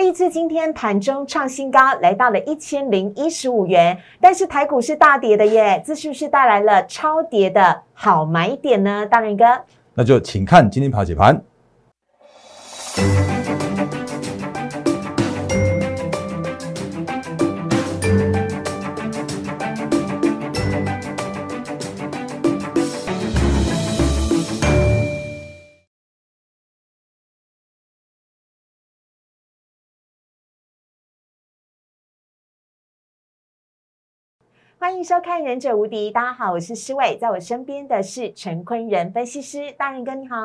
立志今天盘中创新高，来到了一千零一十五元，但是台股是大跌的耶，这是不是带来了超跌的好买点呢？大仁哥，那就请看今天跑解盘。欢迎收看《忍者无敌》，大家好，我是施伟，在我身边的是陈坤仁分析师，大人哥你好，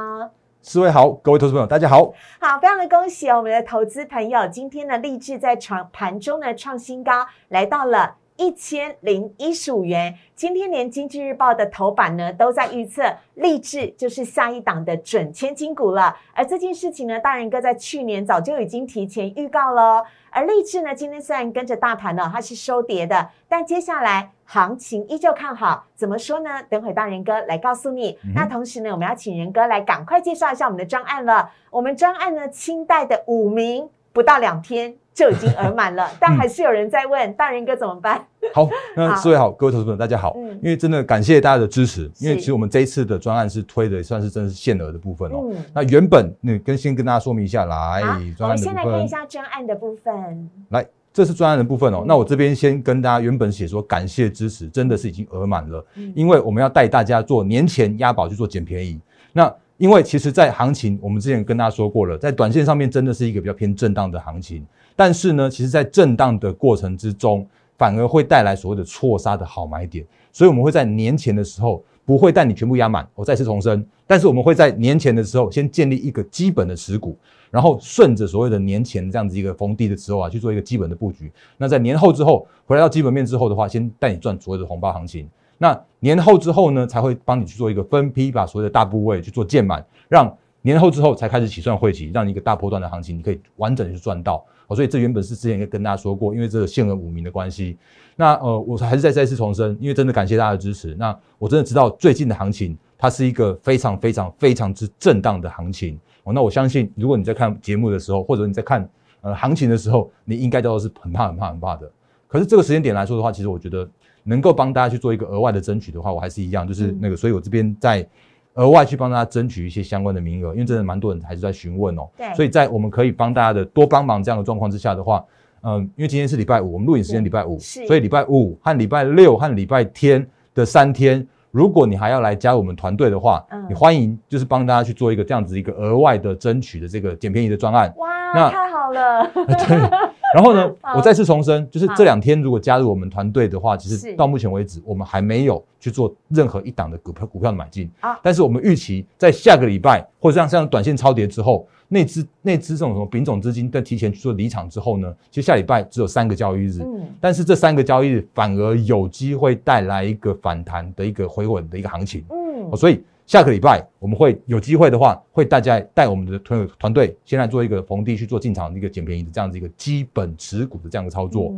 四位好，各位投资朋友大家好，好，非常的恭喜哦，我们的投资朋友今天呢，立志在创盘中呢创新高，来到了一千零一十五元。今天连经济日报的头版呢都在预测立志就是下一档的准千金股了。而这件事情呢，大人哥在去年早就已经提前预告了。而立志呢，今天虽然跟着大盘呢，它是收跌的，但接下来行情依旧看好。怎么说呢？等会大人哥来告诉你。那同时呢，我们要请仁哥来赶快介绍一下我们的专案了。我们专案呢，清代的五名不到两天。就已经额满了，但还是有人在问大人哥怎么办？好，那四位好，各位投资朋友大家好。嗯，因为真的感谢大家的支持，因为其实我们这一次的专案是推的，算是真的是限额的部分哦。那原本那跟先跟大家说明一下，来，专案的部分。先来看一下专案的部分。来，这是专案的部分哦。那我这边先跟大家原本写说感谢支持，真的是已经额满了，因为我们要带大家做年前押宝去做捡便宜。那因为其实，在行情，我们之前跟大家说过了，在短线上面真的是一个比较偏震荡的行情。但是呢，其实，在震荡的过程之中，反而会带来所谓的错杀的好买点。所以，我们会在年前的时候不会带你全部压满。我再次重申，但是我们会在年前的时候先建立一个基本的持股，然后顺着所谓的年前这样子一个逢低的时候啊，去做一个基本的布局。那在年后之后回来到基本面之后的话，先带你赚所谓的红包行情。那年后之后呢，才会帮你去做一个分批，把所有的大部位去做建满，让年后之后才开始起算汇集，让你一个大波段的行情，你可以完整的去赚到。哦，所以这原本是之前也跟大家说过，因为这个限额五名的关系，那呃，我还是再再次重申，因为真的感谢大家的支持。那我真的知道最近的行情，它是一个非常非常非常之震荡的行情。哦，那我相信，如果你在看节目的时候，或者你在看呃行情的时候，你应该都是很怕很怕很怕的。可是这个时间点来说的话，其实我觉得能够帮大家去做一个额外的争取的话，我还是一样，就是那个，所以我这边在。额外去帮大家争取一些相关的名额，因为真的蛮多人还是在询问哦。对，所以在我们可以帮大家的多帮忙这样的状况之下的话，嗯，因为今天是礼拜五，我们录影时间礼拜五，所以礼拜五和礼拜六和礼拜天的三天，如果你还要来加入我们团队的话，嗯，你欢迎就是帮大家去做一个这样子一个额外的争取的这个捡便宜的专案。哇，那太好了。对。然后呢，我再次重申，就是这两天如果加入我们团队的话，其实到目前为止，我们还没有去做任何一档的股票股票的买进。啊。但是我们预期在下个礼拜或者像像短线超跌之后，那支那支这种什么丙种资金在提前去做离场之后呢，其实下礼拜只有三个交易日，嗯，但是这三个交易日反而有机会带来一个反弹的一个回稳的一个行情，嗯，所以。下个礼拜我们会有机会的话，会大家带我们的团团队先来做一个逢低去做进场的一个捡便宜的这样子一个基本持股的这样的操作。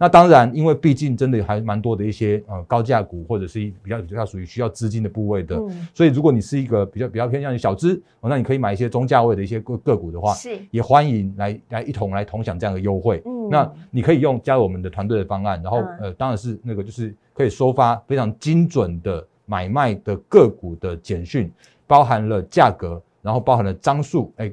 那当然，因为毕竟真的还蛮多的一些呃高价股或者是比较比较属于需要资金的部位的，所以如果你是一个比较比较偏向于小资，那你可以买一些中价位的一些个个股的话，是也欢迎来来一同来同享这样的优惠。那你可以用加入我们的团队的方案，然后呃当然是那个就是可以收发非常精准的。买卖的个股的简讯，包含了价格，然后包含了张数，哎，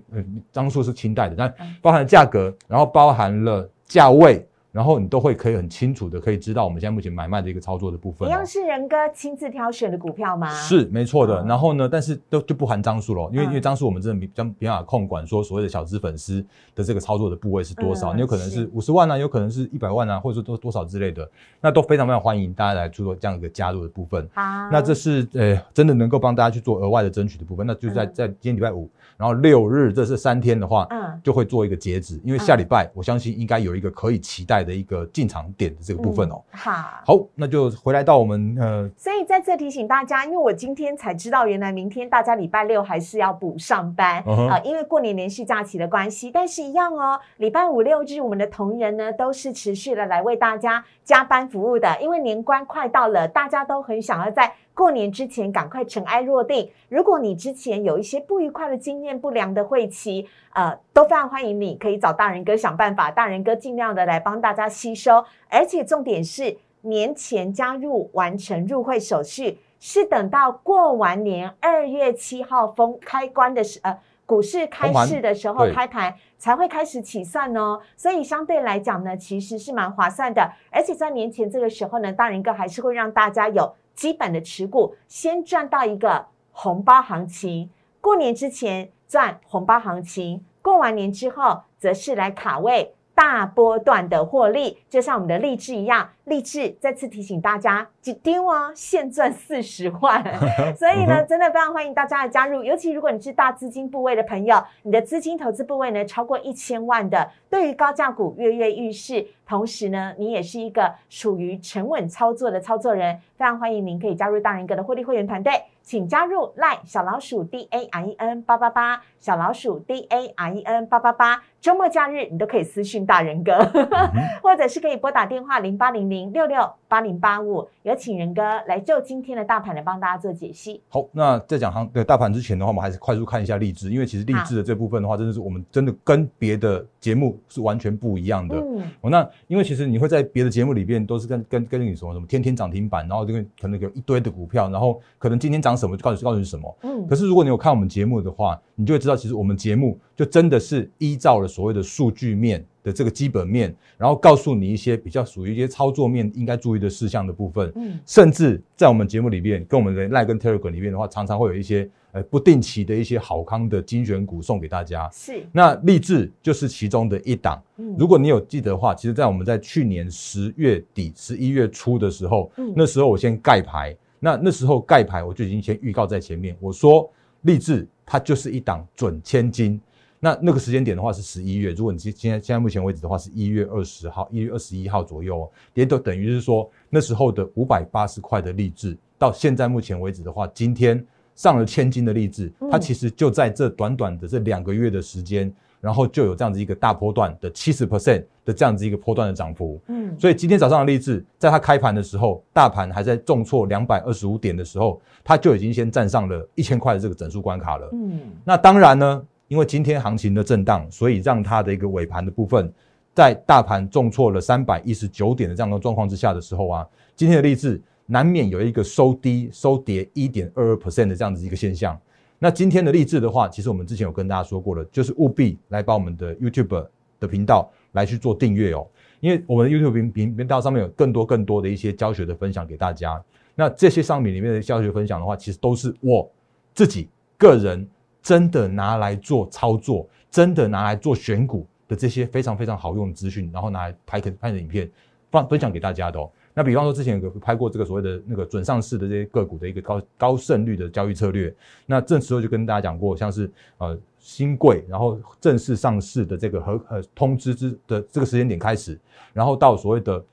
张数是清代的，但包含了价格，然后包含了价位。然后你都会可以很清楚的可以知道我们现在目前买卖的一个操作的部分。一样是仁哥亲自挑选的股票吗？是没错的。然后呢，但是都就不含张数了，因为因为张数我们真的比较比较控管，说所谓的小资粉丝的这个操作的部位是多少，你有可能是五十万啊，有可能是一百万啊，或者说多多少之类的，那都非常非常欢迎大家来做这样一个加入的部分。好，那这是呃真的能够帮大家去做额外的争取的部分，那就在在今天礼拜五。然后六日这是三天的话，嗯，就会做一个截止，因为下礼拜我相信应该有一个可以期待的一个进场点的这个部分哦。好，好，那就回来到我们呃，所以在这提醒大家，因为我今天才知道，原来明天大家礼拜六还是要补上班啊，因为过年连续假期的关系。但是一样哦，礼拜五六日我们的同仁呢都是持续的来为大家加班服务的，因为年关快到了，大家都很想要在。过年之前赶快尘埃落定。如果你之前有一些不愉快的经验、不良的会期，呃，都非常欢迎你可以找大人哥想办法，大人哥尽量的来帮大家吸收。而且重点是年前加入完成入会手续，是等到过完年二月七号封开关的时呃。股市开市的时候开盘才会开始起算哦，所以相对来讲呢，其实是蛮划算的。而且在年前这个时候呢，大人哥还是会让大家有基本的持股，先赚到一个红包行情。过年之前赚红包行情，过完年之后则是来卡位。大波段的获利，就像我们的励志一样，励志再次提醒大家，几丢哦，现赚四十万。所以呢，真的非常欢迎大家的加入，尤其如果你是大资金部位的朋友，你的资金投资部位呢超过一千万的，对于高价股跃跃欲试，同时呢，你也是一个属于沉稳操作的操作人，非常欢迎您可以加入大人哥的获利会员团队。请加入赖小老鼠 D A I E N 八八八小老鼠 D A I E N 八八八，周末假日你都可以私讯大人哥，或者是可以拨打电话零八零零六六八零八五，有请人哥来就今天的大盘来帮大家做解析。好，那在讲行对大盘之前的话，我们还是快速看一下励志，因为其实励志的这部分的话，真的是我们真的跟别的节目是完全不一样的。嗯，哦，那因为其实你会在别的节目里边都是跟跟跟你说什么天天涨停板，然后这个可能有一堆的股票，然后可能今天涨。什么就告诉告诉你什么？嗯，可是如果你有看我们节目的话，你就会知道，其实我们节目就真的是依照了所谓的数据面的这个基本面，然后告诉你一些比较属于一些操作面应该注意的事项的部分。嗯，甚至在我们节目里面，跟我们的赖跟 Telegram 里面的话，常常会有一些呃不定期的一些好康的精选股送给大家。是，那励志就是其中的一档。嗯，如果你有记得的话，其实，在我们在去年十月底、十一月初的时候，嗯，那时候我先盖牌。那那时候盖牌我就已经先预告在前面，我说励志它就是一档准千金。那那个时间点的话是十一月，如果你今现在现在目前为止的话是一月二十号、一月二十一号左右，哦也都等于是说那时候的五百八十块的励志，到现在目前为止的话，今天上了千金的励志，它其实就在这短短的这两个月的时间。然后就有这样子一个大波段的七十 percent 的这样子一个波段的涨幅，嗯，所以今天早上的励志，在它开盘的时候，大盘还在重挫两百二十五点的时候，它就已经先站上了一千块的这个整数关卡了，嗯，那当然呢，因为今天行情的震荡，所以让它的一个尾盘的部分，在大盘重挫了三百一十九点的这样的状况之下的时候啊，今天的励志难免有一个收低收跌一点二二 percent 的这样子一个现象。那今天的励志的话，其实我们之前有跟大家说过了，就是务必来把我们的 YouTube 的频道来去做订阅哦，因为我们的 YouTube 频频频道上面有更多更多的一些教学的分享给大家。那这些商品里面的教学分享的话，其实都是我自己个人真的拿来做操作，真的拿来做选股的这些非常非常好用的资讯，然后拿来拍个拍的影片放分享给大家的哦。那比方说，之前有拍过这个所谓的那个准上市的这些个股的一个高高胜率的交易策略。那这时候就跟大家讲过，像是呃新贵，然后正式上市的这个和呃通知之的这个时间点开始，然后到所谓的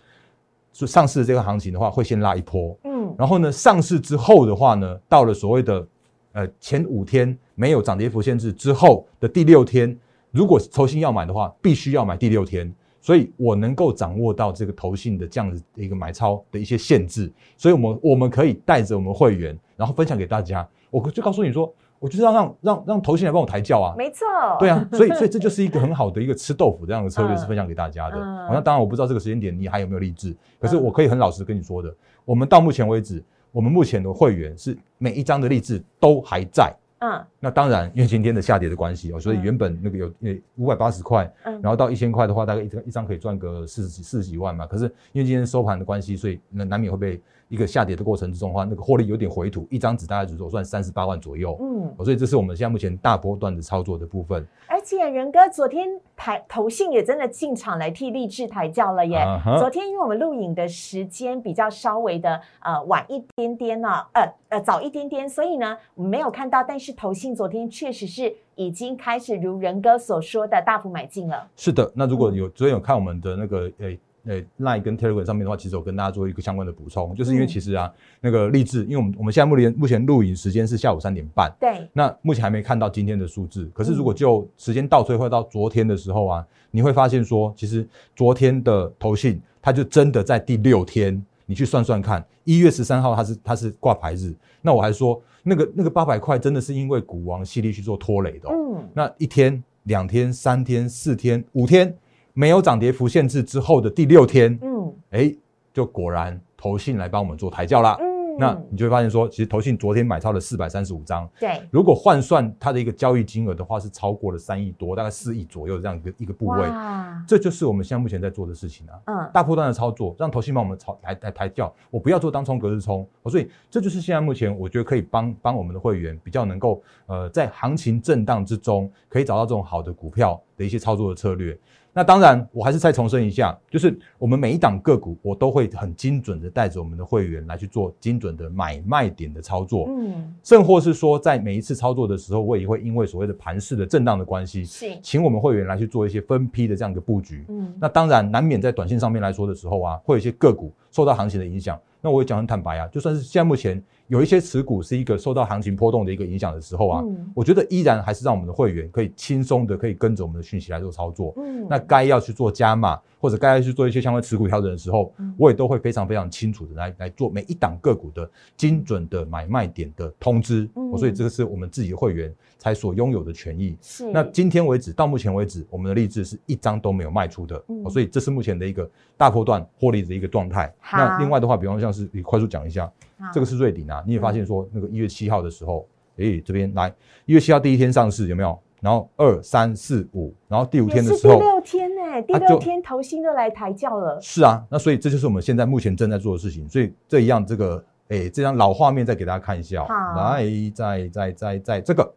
上市的这个行情的话，会先拉一波，嗯，然后呢上市之后的话呢，到了所谓的呃前五天没有涨跌幅限制之后的第六天，如果投信要买的话，必须要买第六天。所以我能够掌握到这个投信的这样子的一个买超的一些限制，所以我们我们可以带着我们会员，然后分享给大家。我就告诉你说，我就是要让让让投信来帮我抬轿啊。没错。对啊，所以所以这就是一个很好的一个吃豆腐这样的 策略，是分享给大家的。那当然我不知道这个时间点你还有没有励志，可是我可以很老实跟你说的，我们到目前为止，我们目前的会员是每一张的励志都还在。嗯，那当然，因为今天的下跌的关系哦，所以原本那个有呃五百八十块，嗯，然后到一千块的话，大概一张一张可以赚个四十几四十几万嘛。可是因为今天收盘的关系，所以那难免会被。一个下跌的过程之中的话，那个获利有点回吐，一张纸大概只做算三十八万左右。嗯，所以这是我们现在目前大波段的操作的部分。而且仁哥昨天台投信也真的进场来替励志抬轿了耶。昨天因为我们录影的时间比较稍微的呃晚一点点呢，呃呃早一点点，所以呢没有看到，但是投信昨天确实是已经开始如仁哥所说的大幅买进了。是的，那如果有昨天有看我们的那个诶。呃，Line 跟 Telegram 上面的话，其实我跟大家做一个相关的补充，就是因为其实啊，那个励志，因为我们我们现在目前目前录影时间是下午三点半，对，那目前还没看到今天的数字，可是如果就时间倒推或到昨天的时候啊，你会发现说，其实昨天的投信，它就真的在第六天你去算算看，一月十三号它是它是挂牌日，那我还说那个那个八百块真的是因为股王系列去做拖累的、哦，嗯，那一天、两天、三天、四天、五天没有涨跌幅限制之后的第六天，嗯哎，就果然投信来帮我们做抬轿啦。嗯，那你就会发现说，其实投信昨天买超了四百三十五张，对，如果换算它的一个交易金额的话，是超过了三亿多，大概四亿左右这样一个一个部位。哇，这就是我们现在目前在做的事情啊。嗯，大波段的操作，让投信帮我们操来来抬轿，我不要做当冲隔日冲，哦所以这就是现在目前我觉得可以帮帮我们的会员比较能够呃在行情震荡之中，可以找到这种好的股票的一些操作的策略。那当然，我还是再重申一下，就是我们每一档个股，我都会很精准的带着我们的会员来去做精准的买卖点的操作，嗯，甚或是说在每一次操作的时候，我也会因为所谓的盘势的震荡的关系，是，请我们会员来去做一些分批的这样一个布局。嗯，那当然，难免在短线上面来说的时候啊，会有一些个股受到行情的影响。那我也讲很坦白啊，就算是现在目前有一些持股是一个受到行情波动的一个影响的时候啊，嗯我觉得依然还是让我们的会员可以轻松的可以跟着我们的讯息来做操作。嗯，那该要去做加码，或者该要去做一些相关持股调整的时候，嗯我也都会非常非常清楚的来来做每一档个股的精准的买卖点的通知。嗯所以这个是我们自己的会员才所拥有的权益。是，那今天为止，到目前为止，我们的励志是一张都没有卖出的，嗯哦所以这是目前的一个大波段获利的一个状态。好那另外的话，比方像是你快速讲一下，好这个是瑞鼎啊，你也发现说那个一月七号的时候，诶，这边来一月七号第一天上市有没有？然后二三四五，然后第五天的时候，第六天呢，第六天投信都来抬轿了，是啊，那所以这就是我们现在目前正在做的事情。所以这一样，这个诶，这张老画面再给大家看一下哦、好来，再再再再这个，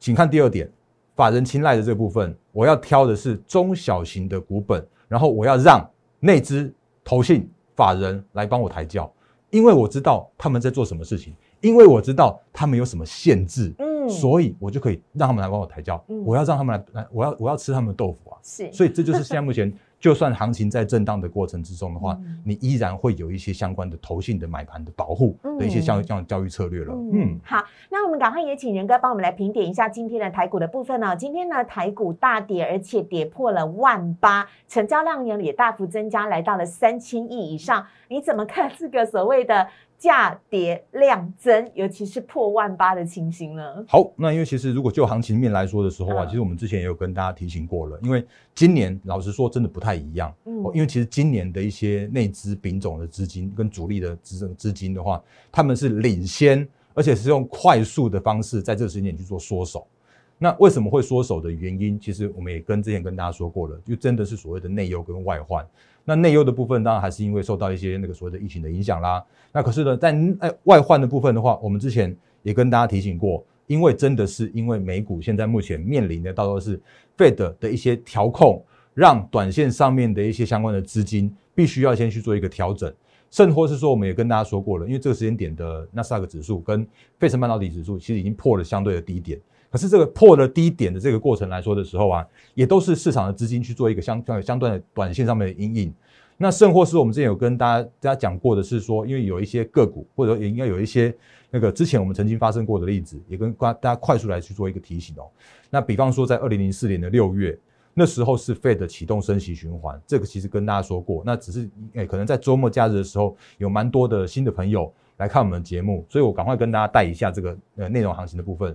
请看第二点，法人青睐的这部分，我要挑的是中小型的股本，然后我要让内资、投信、法人来帮我抬轿，因为我知道他们在做什么事情，因为我知道他们有什么限制，嗯，所以我就可以让他们来帮我抬轿。嗯我要让他们来来，我要我要吃他们的豆腐啊！是，所以这就是现在目前，就算行情在震荡的过程之中的话，嗯你依然会有一些相关的投信的买盘的保护的一些像这样的教育策略了。嗯，好，那我们赶快也请仁哥帮我们来评点一下今天的台股的部分哦。今天呢，台股大跌，而且跌破了万八，成交量呢也大幅增加，来到了三千亿以上。你怎么看这个所谓的价跌量增，尤其是破万八的情形呢？好，那因为其实如果就行情面来说的时候啊，嗯其实我们之前也有跟大家提醒过了，因为今年老实说真的不太一样。嗯哦因为其实今年的一些内资品种的资金跟主力的资资金的话，他们是领先，而且是用快速的方式在这个时间点去做缩手。那为什么会缩手的原因，其实我们也跟之前跟大家说过了，就真的是所谓的内忧跟外患。那内忧的部分当然还是因为受到一些那个所谓的疫情的影响啦。那可是呢，在外患的部分的话，我们之前也跟大家提醒过，因为真的是因为美股现在目前面临的大多是 Fed 的一些调控，让短线上面的一些相关的资金必须要先去做一个调整，甚或是说我们也跟大家说过了，因为这个时间点的纳斯达克指数跟费城半导体指数其实已经破了相对的低点。可是这个破了低点的这个过程来说的时候啊，也都是市场的资金去做一个相相相对的短线上面的阴影。那甚或是我们之前有跟大家大家讲过的是说，因为有一些个股，或者也应该有一些那个之前我们曾经发生过的例子，也跟大家快速来去做一个提醒哦。那比方说在二零零四年的六月，那时候是 Fed 启动升息循环，这个其实跟大家说过，那只是诶、可能在周末假日的时候，有蛮多的新的朋友来看我们的节目，所以我赶快跟大家带一下这个呃内容行情的部分。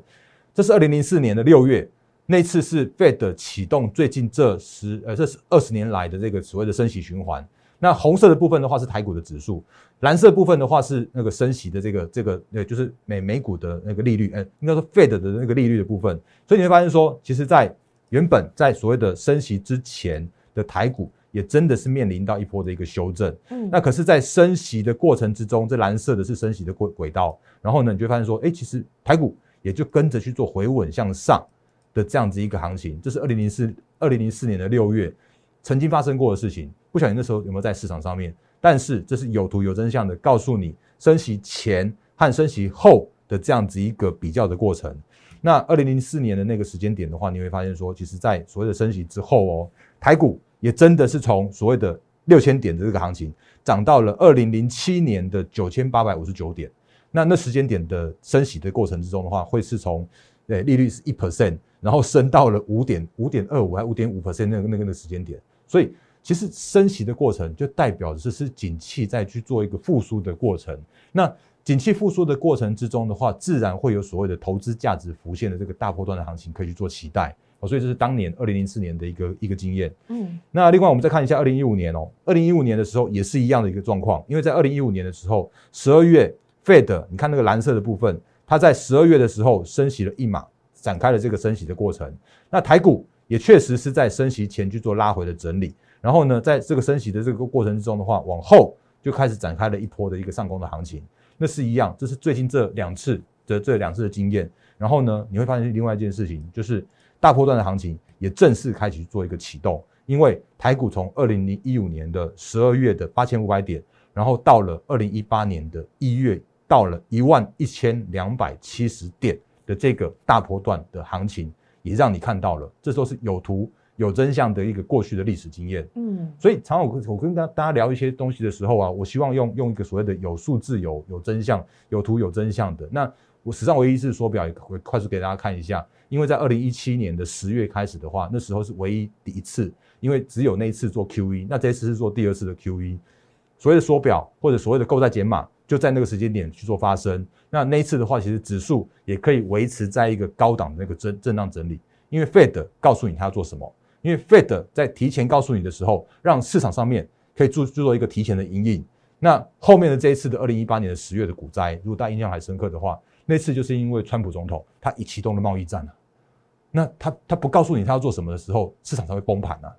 这是二零零四年的六月，那次是 Fed 启动最近这十呃这是二十年来的这个所谓的升息循环。那红色的部分的话是台股的指数，蓝色部分的话是那个升息的这个这个呃就是美美股的那个利率，呃应该说 Fed 的那个利率的部分。所以你会发现说，其实，在原本在所谓的升息之前的台股，也真的是面临到一波的一个修正。嗯那可是，在升息的过程之中，这蓝色的是升息的轨轨道，然后呢，你就会发现说，哎，其实台股也就跟着去做回稳向上的这样子一个行情。这是二零零四二零零四年的六月曾经发生过的事情，不晓得你那时候有没有在市场上面？但是这是有图有真相的，告诉你升息前和升息后的这样子一个比较的过程。那二零零四年的那个时间点的话，你会发现说，其实在所谓的升息之后哦，台股也真的是从所谓的六千点的这个行情，涨到了二零零七年的九千八百五十九点。那那时间点的升息的过程之中的话，会是从对利率是一 percent，然后升到了五点五点二五还五点五 percent 那个那个那个时间点。所以其实升息的过程就代表的是是景气在去做一个复苏的过程。那景气复苏的过程之中的话，自然会有所谓的投资价值浮现的这个大波段的行情可以去做期待。哦，所以这是当年二零零四年的一个一个经验。嗯，那另外我们再看一下二零一五年哦，二零一五年的时候也是一样的一个状况，因为在二零一五年的时候，十二月 Fed，你看那个蓝色的部分，它在十二月的时候升息了一码，展开了这个升息的过程。那台股也确实是在升息前去做拉回的整理。然后呢，在这个升息的这个过程之中的话，往后就开始展开了一波的一个上攻的行情。那是一样，这是最近这两次的这两次的经验。然后呢，你会发现另外一件事情，就是大波段的行情也正式开始做一个启动。因为台股从二零零一五年的十二月的八千五百点，然后到了二零一八年的一月，到了一万一千两百七十点的这个大波段的行情，也让你看到了，这都是有图。有真相的一个过去的历史经验，嗯，所以常我我跟大大家聊一些东西的时候啊，我希望用用一个所谓的有数字、有有真相、有图有真相的。那我史上唯一一次缩表也会快速给大家看一下，因为在二零一七年的十月开始的话，那时候是唯一第一次，因为只有那一次做 QE，那这次是做第二次的 QE，所谓的缩表或者所谓的购债减码，就在那个时间点去做发生。那那一次的话，其实指数也可以维持在一个高档的那个震震荡整理，因为 Fed 告诉你他要做什么。因为 Fed 在提前告诉你的时候，让市场上面可以做做一个提前的阴影。那后面的这一次的二零一八年的十月的股灾，如果大家印象还深刻的话，那次就是因为川普总统他已启动了贸易战了。那他他不告诉你他要做什么的时候，市场才会崩盘啊。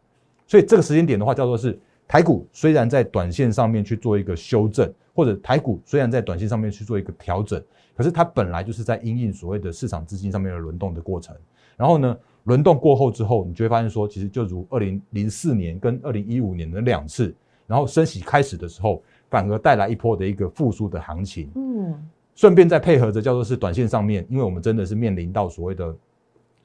所以这个时间点的话，叫做是台股虽然在短线上面去做一个修正，或者台股虽然在短线上面去做一个调整，可是它本来就是在因应所谓的市场资金上面的轮动的过程。然后呢？轮动过后之后，你就会发现说，其实就如二零零四年跟二零一五年的两次，然后升息开始的时候，反而带来一波的一个复苏的行情。嗯，顺便再配合着叫做是短线上面，因为我们真的是面临到所谓的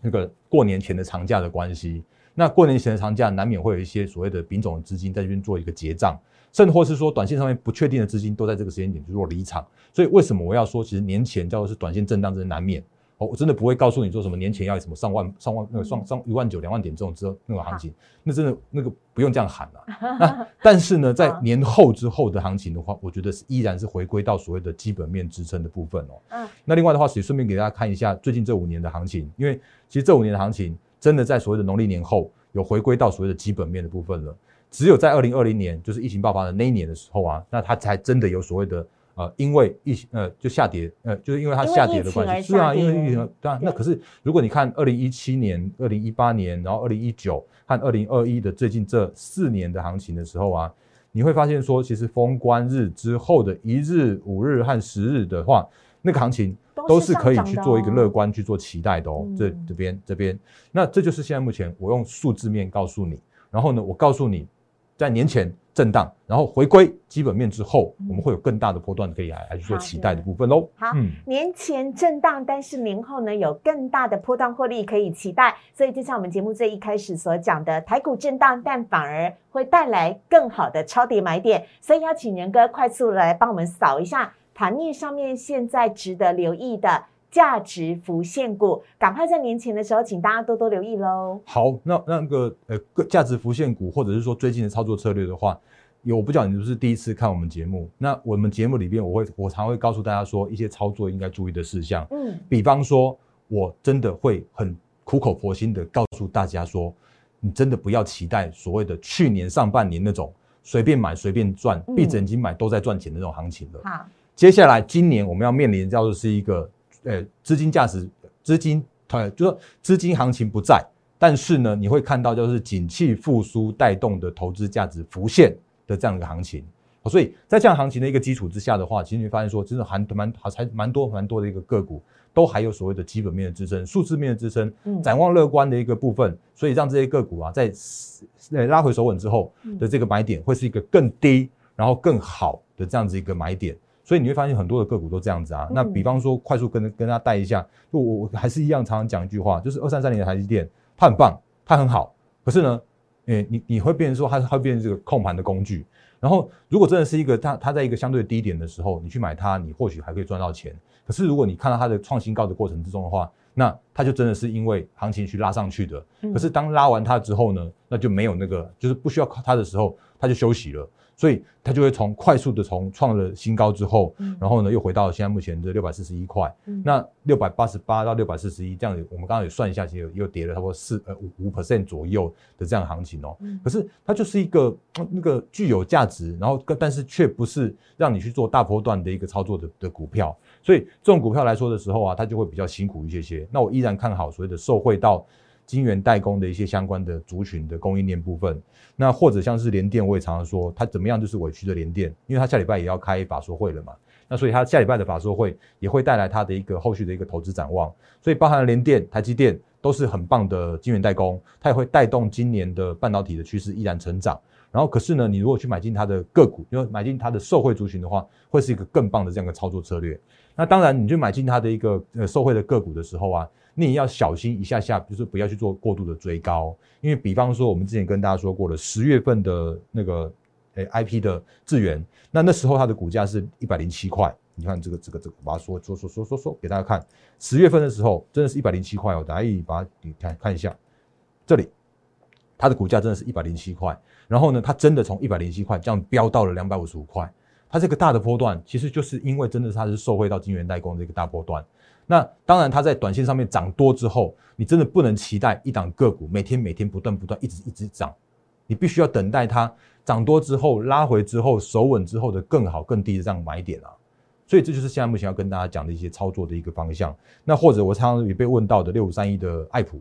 那个过年前的长假的关系，那过年前的长假难免会有一些所谓的丙种资金在这边做一个结账，甚至或是说短线上面不确定的资金都在这个时间点去做离场。所以为什么我要说，其实年前叫做是短线震荡，真的难免。哦我真的不会告诉你说什么年前要什么上万上万那个上上一万九两万点这种之后那个行情，那真的那个不用这样喊了。那但是呢，在年后之后的行情的话，我觉得是依然是回归到所谓的基本面支撑的部分哦。嗯。那另外的话，也顺便给大家看一下最近这五年的行情，因为其实这五年的行情真的在所谓的农历年后有回归到所谓的基本面的部分了。只有在二零二零年，就是疫情爆发的那一年的时候啊，那它才真的有所谓的。呃，因为疫情呃就下跌，呃，就是因为它下跌的关系，是啊，因为疫情对啊。那可是如果你看二零一七年、二零一八年，然后二零一九和二零二一的最近这四年的行情的时候啊，你会发现说，其实封关日之后的一日、五日和十日的话，那个行情都是可以去做一个乐观去做期待的哦。这这边这边，那这就是现在目前我用数字面告诉你，然后呢，我告诉你。在年前震荡，然后回归基本面之后，我们会有更大的波段可以来来去做期待的部分喽。好，年前震荡，但是年后呢有更大的波段获利可以期待。所以就像我们节目最一开始所讲的，台股震荡，但反而会带来更好的超跌买点。所以邀请仁哥快速来帮我们扫一下盘面上面现在值得留意的。价值浮现股，赶快在年前的时候，请大家多多留意喽。好，那那个呃，价值浮现股，或者是说最近的操作策略的话，有我不讲你是不是第一次看我们节目？那我们节目里边，我会我常会告诉大家说一些操作应该注意的事项。嗯，比方说，我真的会很苦口婆心的告诉大家说，你真的不要期待所谓的去年上半年那种随便买随便赚，闭着眼睛买都在赚钱的那种行情了。好，接下来今年我们要面临叫做是一个。呃，资金价值、资金，呃，就说资金行情不在，但是呢，你会看到就是景气复苏带动的投资价值浮现的这样一个行情。所以在这样行情的一个基础之下的话，其实你会发现说，真的还蛮还才蛮多蛮多的一个个股，都还有所谓的基本面的支撑、数字面的支撑，展望乐观的一个部分。所以让这些个股啊，在呃拉回手稳之后的这个买点，会是一个更低，然后更好的这样子一个买点。所以你会发现很多的个股都这样子啊。那比方说，快速跟跟大家带一下，就我我还是一样常常讲一句话，就是二三三零的台积电，它很棒，它很好。可是呢，诶，你你会变成说，它它会变成这个控盘的工具。然后，如果真的是一个它它在一个相对低点的时候，你去买它，你或许还可以赚到钱。可是如果你看到它的创新高的过程之中的话，那它就真的是因为行情去拉上去的。嗯可是当拉完它之后呢，那就没有那个，就是不需要靠它的时候，它就休息了。所以它就会从快速的从创了新高之后，嗯然后呢又回到现在目前的六百四十一块。嗯那六百八十八到六百四十一这样子，我们刚刚也算一下，其实又跌了差不多四呃五五 percent 左右的这样行情哦。嗯可是它就是一个呃那个具有价值，然后但是却不是让你去做大波段的一个操作的的股票，所以这种股票来说的时候啊，它就会比较辛苦一些些。那我依然看好所谓的受惠到晶圆代工的一些相关的族群的供应链部分。那或者像是联电，我也常常说它怎么样就是委屈的联电，因为它下礼拜也要开法说会了嘛。那所以它下礼拜的法说会也会带来它的一个后续的一个投资展望，所以包含联电、台积电都是很棒的晶圆代工，它也会带动今年的半导体的趋势依然成长。然后可是呢，你如果去买进它的个股，因为买进它的受惠族群的话，会是一个更棒的这样一个操作策略。那当然，你去买进它的一个呃受惠的个股的时候啊，你也要小心一下下，就是不要去做过度的追高，因为比方说我们之前跟大家说过了，十月份的那个诶 IP 的智源，那那时候它的股价是一百零七块。你看这个这个这个，把它说说说说说说给大家看。十月份的时候，真的是一百零七块哦，大家一把它你看看一下，这里它的股价真的是一百零七块。然后呢，它真的从一百零七块这样飙到了两百五十五块。它这个大的波段，其实就是因为真的它是受惠到晶圆代工的一个大波段。那当然，它在短线上面涨多之后，你真的不能期待一档个股每天每天不断不断一直一直涨，你必须要等待它涨多之后拉回之后守稳之后的更好更低的这样买点啊。所以这就是现在目前要跟大家讲的一些操作的一个方向。那或者我常常也被问到的六五三一的爱普，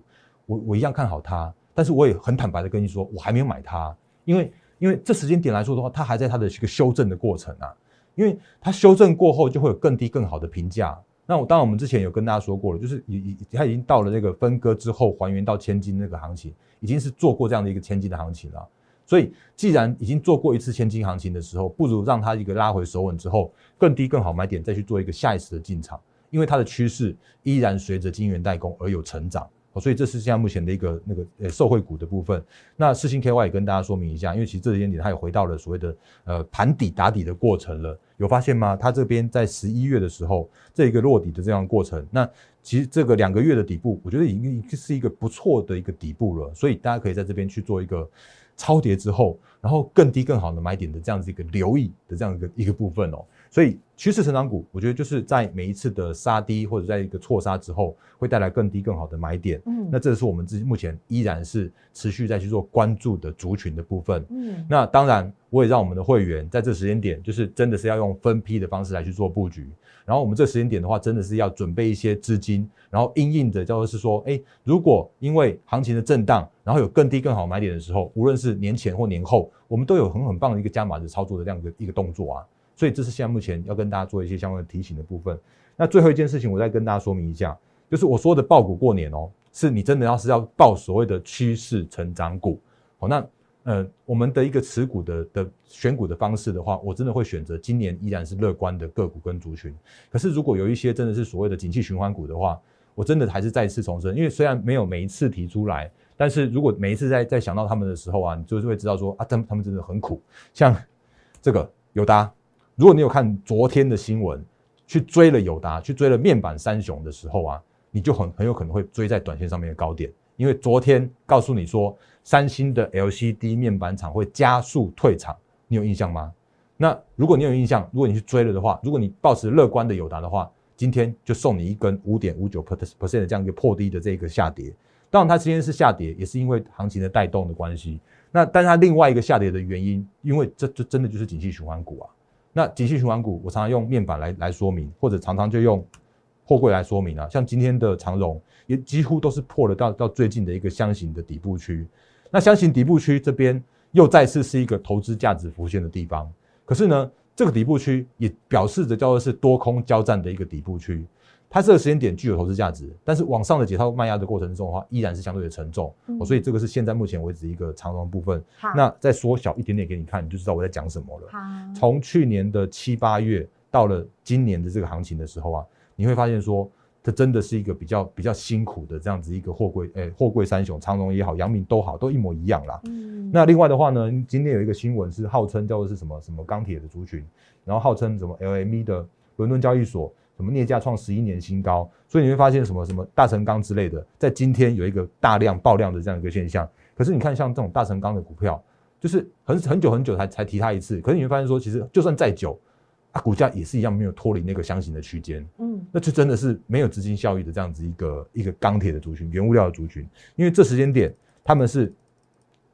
我我一样看好它，但是我也很坦白的跟你说，我还没有买它，因为因为这时间点来说的话，它还在它的一个修正的过程啊，因为它修正过后就会有更低更好的评价。那我当然我们之前有跟大家说过了，就是已已它已经到了这个分割之后还原到千金那个行情，已经是做过这样的一个千金的行情了。所以既然已经做过一次千金行情的时候，不如让它一个拉回手稳之后，更低更好买点再去做一个下一次的进场，因为它的趋势依然随着金元代工而有成长。哦所以这是现在目前的一个那个呃受惠股的部分。那世星 KY 也跟大家说明一下，因为其实这几点它也回到了所谓的呃盘底打底的过程了，有发现吗？它这边在十一月的时候，这一个落底的这样的过程，那其实这个两个月的底部，我觉得已经是一个不错的一个底部了，所以大家可以在这边去做一个超跌之后，然后更低更好的买点的这样子一个留意的这样一个一个部分哦。所以趋势成长股，我觉得就是在每一次的杀低或者在一个错杀之后，会带来更低更好的买点。嗯那这是我们自己目前依然是持续在去做关注的族群的部分。嗯那当然，我也让我们的会员在这时间点，就是真的是要用分批的方式来去做布局。然后我们这时间点的话，真的是要准备一些资金，然后因应的叫做是说，哎，如果因为行情的震荡，然后有更低更好买点的时候，无论是年前或年后，我们都有很很棒的一个加码的操作的这样一个一个动作啊。所以这是现在目前要跟大家做一些相关的提醒的部分。那最后一件事情，我再跟大家说明一下，就是我说的爆股过年哦，是你真的要是要报所谓的趋势成长股。好，那呃，我们的一个持股的的选股的方式的话，我真的会选择今年依然是乐观的个股跟族群。可是如果有一些真的是所谓的景气循环股的话，我真的还是再次重申，因为虽然没有每一次提出来，但是如果每一次在在想到他们的时候啊，你就是会知道说啊，他们他们真的很苦。像这个友达，如果你有看昨天的新闻，去追了友达，去追了面板三雄的时候啊，你就很很有可能会追在短线上面的高点，因为昨天告诉你说三星的 LCD 面板厂会加速退场，你有印象吗？那如果你有印象，如果你去追了的话，如果你抱持乐观的友达的话，今天就送你一根五点五九 percent 的这样一个破低的这个下跌。当然，它今天是下跌，也是因为行情的带动的关系。那但它另外一个下跌的原因，因为这这真的就是景气循环股啊。那景气循环股，我常常用面板来来说明，或者常常就用货柜来说明啊。像今天的长荣，也几乎都是破了到到最近的一个箱型的底部区。那箱型底部区这边又再次是一个投资价值浮现的地方。可是呢，这个底部区也表示着叫做是多空交战的一个底部区。它这个时间点具有投资价值，但是往上的解套卖压的过程中的话，依然是相对的沉重。嗯哦所以这个是现在目前为止一个长龙部分。那再缩小一点点给你看，你就知道我在讲什么了。好，从去年的七八月到了今年的这个行情的时候啊，你会发现说，这真的是一个比较比较辛苦的这样子一个货柜，诶、货柜三雄，长荣也好，阳明都好，都一模一样啦。嗯那另外的话呢，今天有一个新闻是号称叫做是什么什么钢铁的族群，然后号称什么 LME 的伦敦交易所什么镍价创十一年新高，所以你会发现什么什么大成钢之类的，在今天有一个大量爆量的这样一个现象。可是你看像这种大成钢的股票，就是很很久很久才才提它一次，可是你会发现说，其实就算再久，啊，股价也是一样没有脱离那个箱型的区间。嗯，那就真的是没有资金效益的这样子一个一个钢铁的族群，原物料的族群，因为这时间点他们是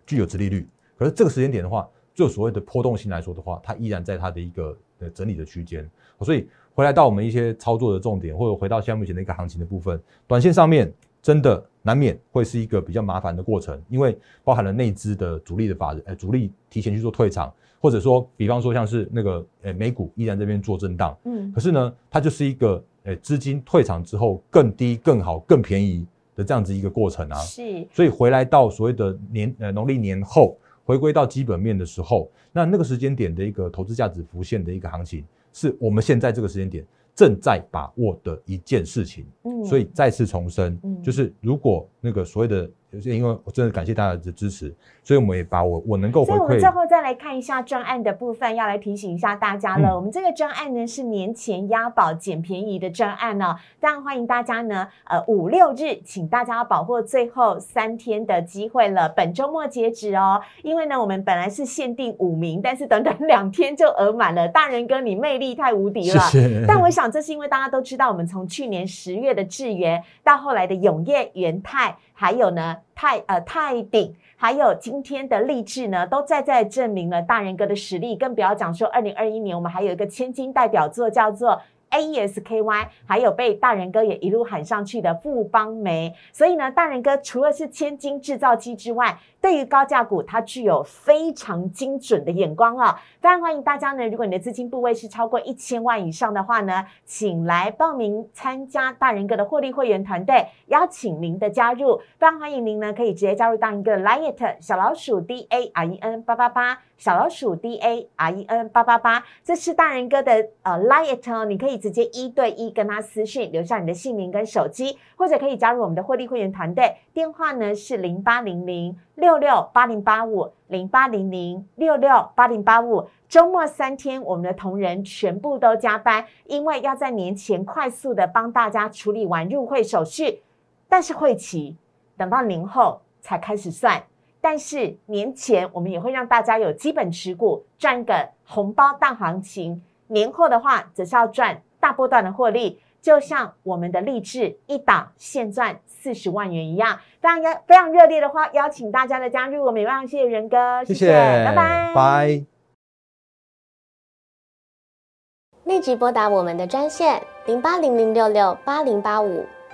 具有直利率，可是这个时间点的话。就所谓的波动性来说的话，它依然在它的一个呃整理的区间，所以回来到我们一些操作的重点，或者回到现在目前的一个行情的部分，短线上面真的难免会是一个比较麻烦的过程，因为包含了内资的主力的法人，呃，主力提前去做退场，或者说，比方说像是那个呃美股依然这边做震荡，嗯，可是呢，它就是一个呃资金退场之后更低、更好、更便宜的这样子一个过程啊，是，所以回来到所谓的年呃农历年后。回归到基本面的时候，那那个时间点的一个投资价值浮现的一个行情，是我们现在这个时间点正在把握的一件事情。嗯，所以再次重申，就是如果那个所谓的。就是因为我真的感谢大家的支持，所以我们也把我我能够回馈。所以我们最后再来看一下专案的部分，要来提醒一下大家了。我们这个专案呢是年前押宝捡便宜的专案哦，当然欢迎大家呢，呃五六日，请大家要把握最后三天的机会了，本周末截止哦。因为呢，我们本来是限定五名，但是短短两天就额满了。大人哥，你魅力太无敌了！但我想这是因为大家都知道，我们从去年十月的智源到后来的永业元泰。还有呢，泰呃泰鼎，还有今天的励志呢，都在在证明了大人哥的实力。更不要讲说，二零二一年我们还有一个千金代表作叫做。AESKY，还有被大人哥也一路喊上去的富邦煤，所以呢，大人哥除了是千金制造机之外，对于高价股，它具有非常精准的眼光啊！非常欢迎大家呢，如果你的资金部位是超过一千万以上的话呢，请来报名参加大人哥的获利会员团队，邀请您的加入。非常欢迎您呢，可以直接加入大人哥的 Liet 小老鼠 D A R E N 八八八。小老鼠 D A R E N 八八八，这是大人哥的呃 Light 哦，你可以直接一对一跟他私讯，留下你的姓名跟手机，或者可以加入我们的获利会员团队，电话呢是零八零零六六八零八五零八零零六六八零八五。周末三天，我们的同仁全部都加班，因为要在年前快速的帮大家处理完入会手续，但是会期等到年后才开始算。但是年前我们也会让大家有基本持股赚个红包大行情，年后的话则是要赚大波段的获利，就像我们的励志一档现赚四十万元一样。非常非常热烈的话，邀请大家的加入，我们也非常谢谢仁哥，谢谢，拜拜，拜。立即拨打我们的专线零八零零六六八零八五。